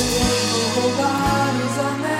心が目覚め